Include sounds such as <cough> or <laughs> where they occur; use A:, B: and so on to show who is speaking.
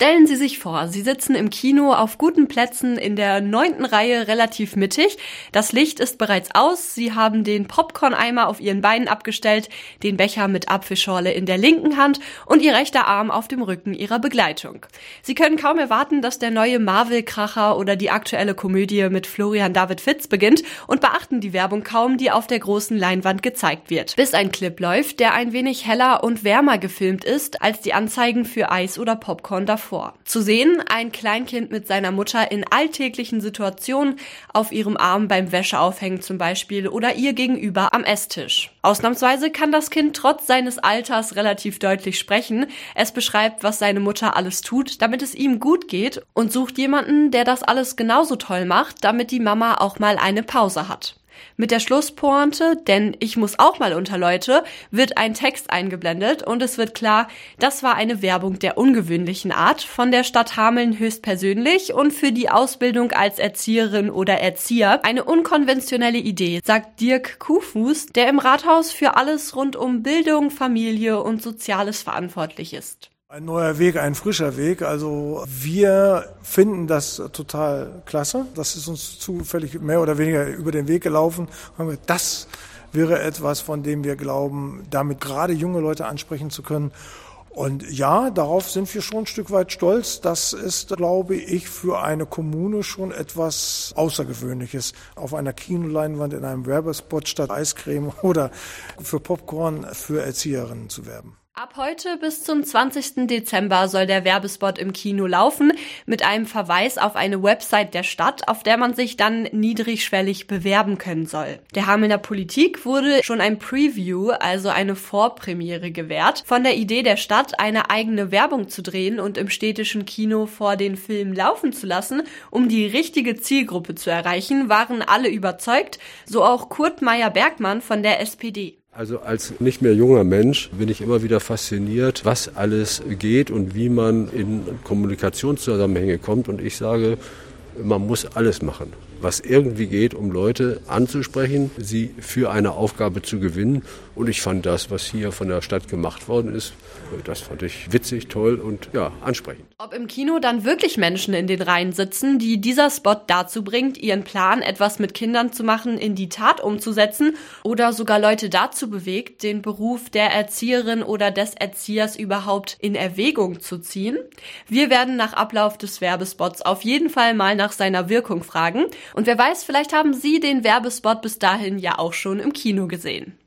A: Stellen Sie sich vor, Sie sitzen im Kino auf guten Plätzen in der neunten Reihe relativ mittig. Das Licht ist bereits aus. Sie haben den Popcorn-Eimer auf Ihren Beinen abgestellt, den Becher mit Apfelschorle in der linken Hand und Ihr rechter Arm auf dem Rücken Ihrer Begleitung. Sie können kaum erwarten, dass der neue Marvel-Kracher oder die aktuelle Komödie mit Florian David Fitz beginnt und beachten die Werbung kaum, die auf der großen Leinwand gezeigt wird. Bis ein Clip läuft, der ein wenig heller und wärmer gefilmt ist als die Anzeigen für Eis oder Popcorn davor davor. Zu sehen, ein Kleinkind mit seiner Mutter in alltäglichen Situationen auf ihrem Arm beim Wäscheaufhängen zum Beispiel oder ihr gegenüber am Esstisch. Ausnahmsweise kann das Kind trotz seines Alters relativ deutlich sprechen. Es beschreibt, was seine Mutter alles tut, damit es ihm gut geht und sucht jemanden, der das alles genauso toll macht, damit die Mama auch mal eine Pause hat. Mit der Schlusspointe, denn ich muss auch mal unter Leute, wird ein Text eingeblendet und es wird klar, das war eine Werbung der ungewöhnlichen Art von der Stadt Hameln höchstpersönlich und für die Ausbildung als Erzieherin oder Erzieher eine unkonventionelle Idee, sagt Dirk Kuhfuß, der im Rathaus für alles rund um Bildung, Familie und Soziales verantwortlich ist.
B: Ein neuer Weg, ein frischer Weg. Also wir finden das total klasse. Das ist uns zufällig mehr oder weniger über den Weg gelaufen. Das wäre etwas, von dem wir glauben, damit gerade junge Leute ansprechen zu können. Und ja, darauf sind wir schon ein Stück weit stolz. Das ist, glaube ich, für eine Kommune schon etwas Außergewöhnliches, auf einer Kinoleinwand in einem Werbespot statt Eiscreme <laughs> oder für Popcorn für Erzieherinnen zu werben.
A: Ab heute bis zum 20. Dezember soll der Werbespot im Kino laufen, mit einem Verweis auf eine Website der Stadt, auf der man sich dann niedrigschwellig bewerben können soll. Der Hamelner Politik wurde schon ein Preview, also eine Vorpremiere gewährt. Von der Idee der Stadt, eine eigene Werbung zu drehen und im städtischen Kino vor den Film laufen zu lassen, um die richtige Zielgruppe zu erreichen, waren alle überzeugt, so auch Kurt Meyer-Bergmann von der SPD.
C: Also als nicht mehr junger Mensch bin ich immer wieder fasziniert, was alles geht und wie man in Kommunikationszusammenhänge kommt. Und ich sage, man muss alles machen, was irgendwie geht, um Leute anzusprechen, sie für eine Aufgabe zu gewinnen. Und ich fand das, was hier von der Stadt gemacht worden ist, das fand ich witzig, toll und ja, ansprechend.
A: Ob im Kino dann wirklich Menschen in den Reihen sitzen, die dieser Spot dazu bringt, ihren Plan, etwas mit Kindern zu machen, in die Tat umzusetzen oder sogar Leute dazu bewegt, den Beruf der Erzieherin oder des Erziehers überhaupt in Erwägung zu ziehen? Wir werden nach Ablauf des Werbespots auf jeden Fall mal nach seiner Wirkung fragen. Und wer weiß, vielleicht haben Sie den Werbespot bis dahin ja auch schon im Kino gesehen.